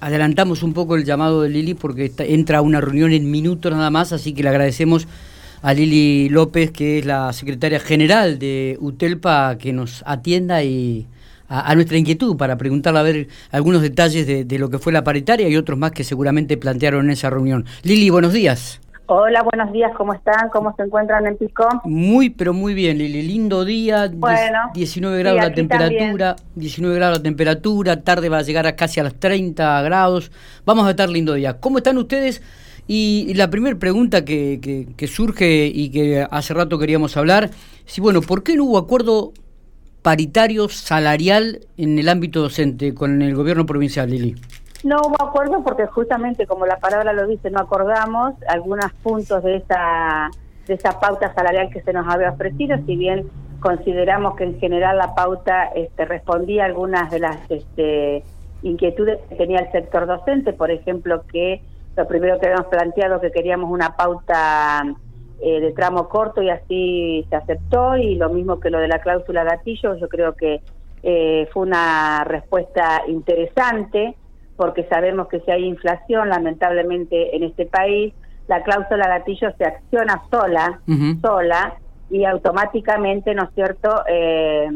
adelantamos un poco el llamado de Lili porque entra a una reunión en minutos nada más, así que le agradecemos a Lili López, que es la secretaria general de UTELPA, que nos atienda y a, nuestra inquietud para preguntarle a ver algunos detalles de, de, lo que fue la paritaria y otros más que seguramente plantearon en esa reunión. Lili, buenos días. Hola, buenos días, ¿cómo están? ¿Cómo se encuentran en Pico? Muy, pero muy bien, Lili. Lindo día, bueno, 19 grados la temperatura, 19 grados la temperatura, tarde va a llegar a casi a los 30 grados. Vamos a estar lindo día. ¿Cómo están ustedes? Y la primera pregunta que, que, que, surge y que hace rato queríamos hablar, si bueno, ¿por qué no hubo acuerdo paritario salarial en el ámbito docente con el gobierno provincial, Lili? No hubo acuerdo porque justamente, como la palabra lo dice, no acordamos algunos puntos de esa, de esa pauta salarial que se nos había ofrecido, si bien consideramos que en general la pauta este, respondía a algunas de las este, inquietudes que tenía el sector docente, por ejemplo, que lo primero que habíamos planteado que queríamos una pauta eh, de tramo corto y así se aceptó, y lo mismo que lo de la cláusula gatillo, yo creo que eh, fue una respuesta interesante porque sabemos que si hay inflación, lamentablemente en este país, la cláusula gatillo se acciona sola, sola, y automáticamente, ¿no es cierto?, eh,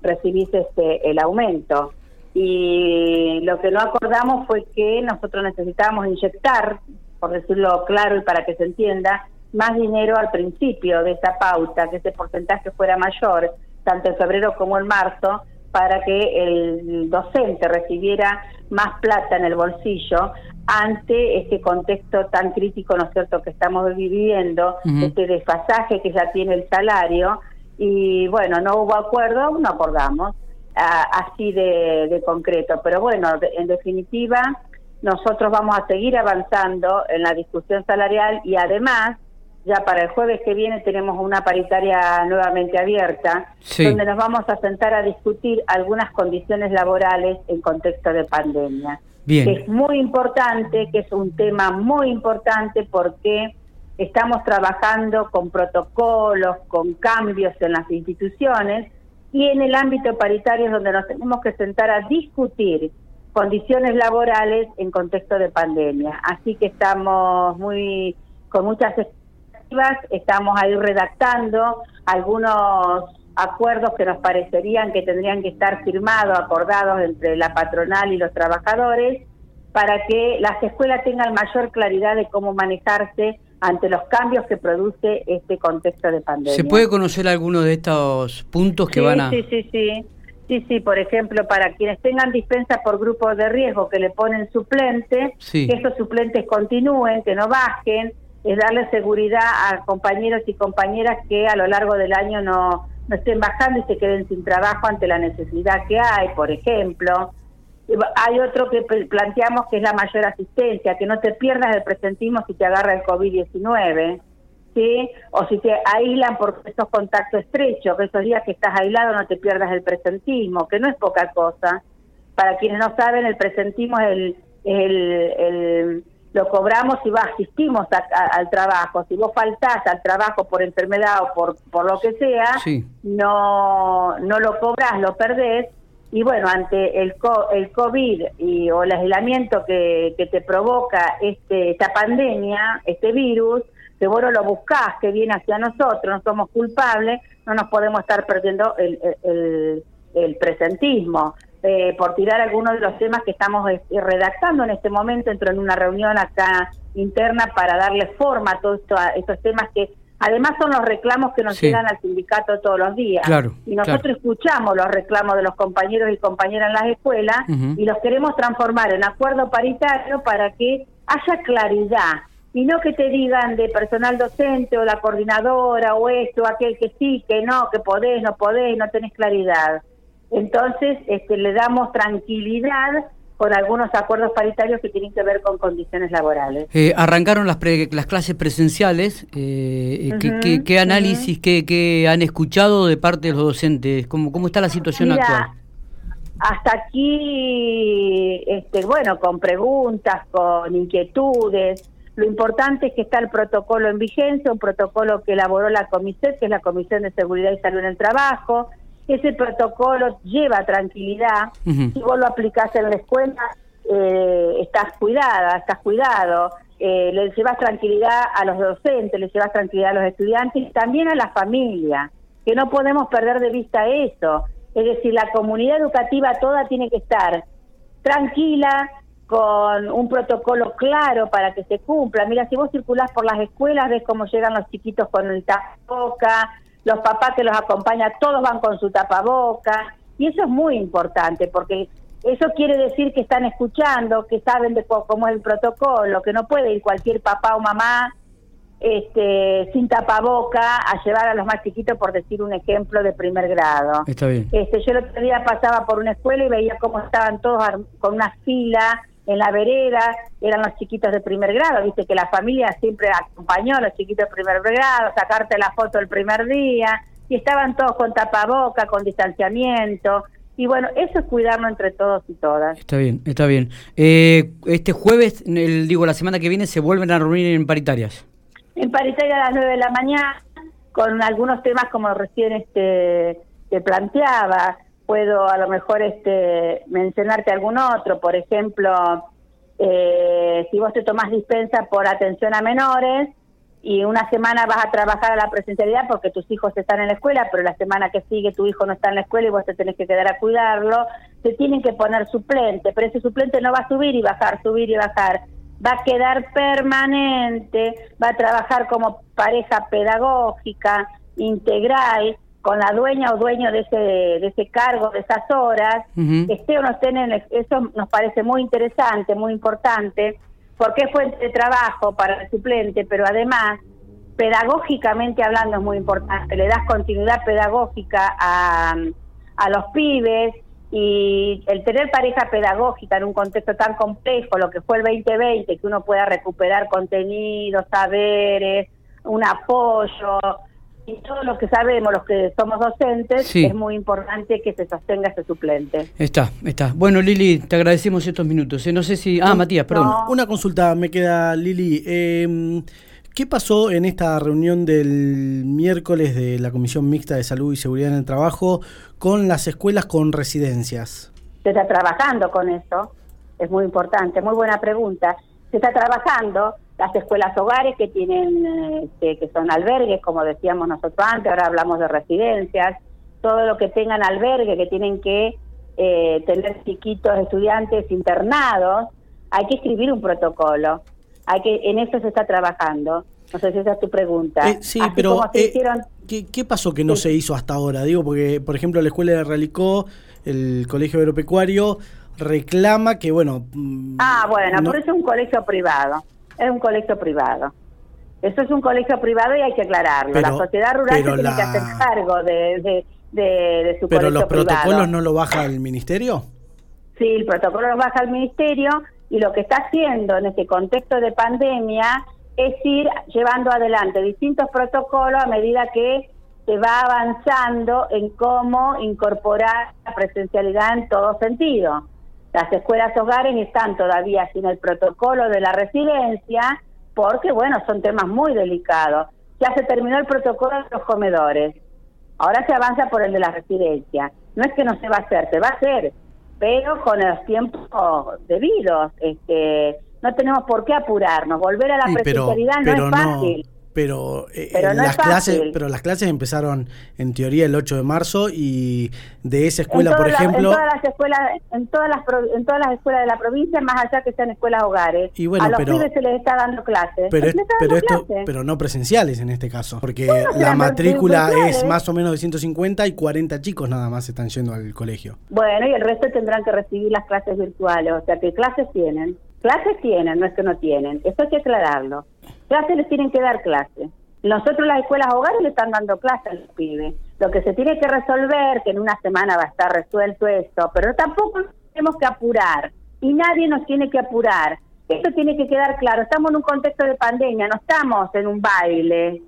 recibís este, el aumento. Y lo que no acordamos fue que nosotros necesitábamos inyectar, por decirlo claro y para que se entienda, más dinero al principio de esa pauta, que ese porcentaje fuera mayor, tanto en febrero como en marzo, para que el docente recibiera más plata en el bolsillo ante este contexto tan crítico, ¿no es cierto?, que estamos viviendo, este desfasaje que ya tiene el salario, y bueno, no hubo acuerdo, no acordamos, así de, concreto, pero bueno, en definitiva, nosotros vamos a seguir avanzando en la discusión salarial y además ya para el jueves que viene tenemos una paritaria nuevamente abierta, donde nos vamos a sentar a discutir algunas condiciones laborales en contexto de pandemia. Que es muy importante, que es un tema muy importante porque estamos trabajando con protocolos, con cambios en las instituciones y en el ámbito paritario es donde nos tenemos que sentar a discutir condiciones laborales en contexto de pandemia. Así que estamos muy con muchas estamos ahí redactando algunos acuerdos que nos parecerían que tendrían que estar firmados, acordados entre la patronal y los trabajadores, para que las escuelas tengan mayor claridad de cómo manejarse ante los cambios que produce este contexto de pandemia. ¿Se puede conocer alguno de estos puntos que van a...? Sí, sí, sí. Sí, sí, por ejemplo, para quienes tengan dispensa por grupos de riesgo que le ponen suplente, que esos suplentes continúen, que no bajen, es darle seguridad a compañeros y compañeras que a lo largo del año no, no estén bajando y se queden sin trabajo ante la necesidad que hay, por ejemplo. Hay otro que planteamos que es la mayor asistencia, que no te pierdas el presentismo si te agarra el COVID-19, ¿sí? O si te aíslan por esos contactos estrechos, que esos días que estás aislado no te pierdas el presentismo, que no es poca cosa. Para quienes no saben, el presentismo es el, el lo cobramos si va, asistimos al trabajo. Si vos faltás al trabajo por enfermedad o por, por lo que sea, no, no lo cobras, lo perdés. Y bueno, ante el, el COVID y, o el aislamiento que, que te provoca este, esta pandemia, este virus, que vos no lo buscás, que viene hacia nosotros, no somos culpables, no nos podemos estar perdiendo el, el, el presentismo. Eh, por tirar algunos de los temas que estamos eh, redactando en este momento, entro en una reunión acá interna para darle forma a todos estos temas que además son los reclamos que nos llegan al sindicato todos los días. y nosotros escuchamos los reclamos de los compañeros y compañeras en las escuelas y los queremos transformar en acuerdo paritario para que haya claridad y no que te digan de personal docente o la coordinadora o esto, aquel que sí, que no, que podés, no podés, no tenés claridad. Entonces, este, le damos tranquilidad con algunos acuerdos paritarios que tienen que ver con condiciones laborales. Eh, arrancaron las, las clases presenciales. Eh, eh ¿qué, análisis, qué, han escuchado de parte de los docentes? ¿Cómo, cómo está la situación actual? Hasta aquí, este, bueno, con preguntas, con inquietudes. Lo importante es que está el protocolo en vigencia, un protocolo que elaboró la Comisión, que es la Comisión de Seguridad y Salud en el Trabajo, ese protocolo lleva tranquilidad. Si vos lo aplicás en la escuela, eh, estás cuidada, estás cuidado, eh, le llevas tranquilidad a los docentes, le llevas tranquilidad a los estudiantes y también a la familia, que no podemos perder de vista eso. Es decir, la comunidad educativa toda tiene que estar tranquila, con un protocolo claro para que se cumpla. Mira, si vos circulás por las escuelas, ves cómo llegan los chiquitos con el tapaboca, los papás que los acompañan, todos van con su tapaboca, y eso es muy importante, porque eso quiere decir que están escuchando, que saben de cómo es el protocolo, que no puede ir cualquier papá o mamá este, sin tapaboca a llevar a los más chiquitos, por decir un ejemplo de primer grado. Está bien. Este, yo el otro día pasaba por una escuela y veía cómo estaban todos con una fila en la vereda, eran los chiquitos de primer grado, viste que la familia siempre acompañó a los chiquitos de primer grado, sacarte la foto el primer día, y estaban todos con tapaboca, con distanciamiento, y bueno, eso es cuidarnos entre todos y todas. Está bien, está bien. Eh, este jueves, el, digo, la semana que viene, se vuelven a reunir en paritarias. En paritarias a las 9 de la mañana, con algunos temas como recién este te planteaba, puedo a lo mejor este mencionarte algún otro, por ejemplo, eh, si vos te tomás dispensa por atención a menores y una semana vas a trabajar a la presencialidad porque tus hijos están en la escuela, pero la semana que sigue tu hijo no está en la escuela y vos te tenés que quedar a cuidarlo, te tienen que poner suplente, pero ese suplente no va a subir y bajar, subir y bajar, va a quedar permanente, va a trabajar como pareja pedagógica, integral, con la dueña o dueño de ese, de ese cargo, de esas horas, esté o no esté en eso nos parece muy interesante, muy importante, porque es fuente de trabajo para el suplente, pero además, pedagógicamente hablando es muy importante, le das continuidad pedagógica a, a los pibes y el tener pareja pedagógica en un contexto tan complejo, lo que fue el 2020, que uno pueda recuperar contenidos, saberes, un apoyo, y todo lo que sabemos, los que somos docentes, es muy importante que se sostenga ese suplente. Está, está. Bueno, Lili, te agradecemos estos minutos. ¿eh? No sé si... Ah, Matías, perdón. Una consulta me queda, Lili. Eh, ¿Qué pasó en esta reunión del miércoles de la Comisión Mixta de Salud y Seguridad en el Trabajo con las escuelas con residencias? Se está trabajando con eso, es muy importante, muy buena pregunta. Se está trabajando las escuelas hogares que tienen este, que son albergues como decíamos nosotros antes ahora hablamos de residencias todo lo que tengan albergue que tienen que eh, tener chiquitos estudiantes internados hay que escribir un protocolo. Hay que en eso se está trabajando. No sé si esa es tu pregunta. Eh, sí pero eh, ¿qué, pasó que no se hizo hasta ahora digo porque por ejemplo la escuela de Realicó el colegio agropecuario reclama que bueno mm, ah bueno por eso es un colegio privado es un colegio privado. Eso es un colegio privado y hay que aclararlo. la sociedad rural tiene que hacer cargo de, de, de, su ¿Pero los protocolos no lo baja el ministerio? Sí, el protocolo lo baja el ministerio y lo que está haciendo en este contexto de pandemia es ir llevando adelante distintos protocolos a medida que se va avanzando en cómo incorporar la presencialidad en todo sentido. Las escuelas hogares están todavía sin el protocolo de la residencia porque, bueno, son temas muy delicados. Ya se terminó el protocolo de los comedores. Ahora se avanza por el de la residencia. No es que no se va a hacer, se va a hacer, pero con los tiempos debidos. Este, no tenemos por qué apurarnos. Volver a la presencialidad no es fácil pero, eh, las clases pero las clases empezaron en teoría el 8 de marzo y de esa escuela por ejemplo en todas las escuelas en todas las en todas las escuelas de la provincia más allá que sean escuelas hogares. Y bueno, a los pero, se les está dando clases. pero, pero esto pero no presenciales en este caso porque la matrícula es más o menos de 150 y 40 chicos nada más están yendo al colegio. Bueno y el resto tendrán que recibir las clases virtuales o sea que clases tienen. Clases tienen no es que no tienen eso hay que aclararlo Clases les tienen que dar clase. Nosotros las escuelas hogares le están dando clase a los pibes. Lo que se tiene que resolver, que en una semana va a estar resuelto esto, pero tampoco tenemos que apurar y nadie nos tiene que apurar. Esto tiene que quedar claro. Estamos en un contexto de pandemia, no estamos en un baile,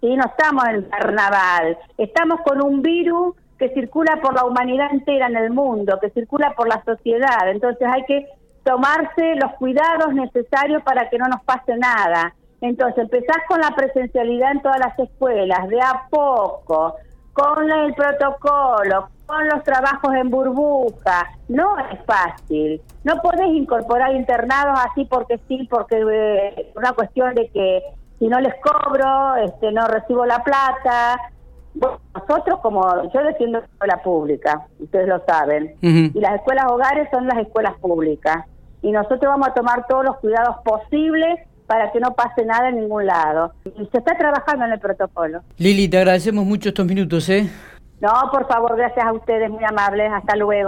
¿sí? no estamos en el carnaval. Estamos con un virus que circula por la humanidad entera en el mundo, que circula por la sociedad. Entonces hay que tomarse los cuidados necesarios para que no nos pase nada. Entonces, empezás con la presencialidad en todas las escuelas, de a poco, con el protocolo, con los trabajos en burbuja. No es fácil. No podés incorporar internados así porque sí, porque eh, una cuestión de que si no les cobro, este, no recibo la plata. nosotros como yo defiendo la escuela pública, ustedes lo saben, y las escuelas hogares son las escuelas públicas. Y nosotros vamos a tomar todos los cuidados posibles para que no pase nada en ningún lado. Y se está trabajando en el protocolo. Lili, te agradecemos mucho estos minutos, ¿eh? No, por favor, gracias a ustedes, muy amables. Hasta luego.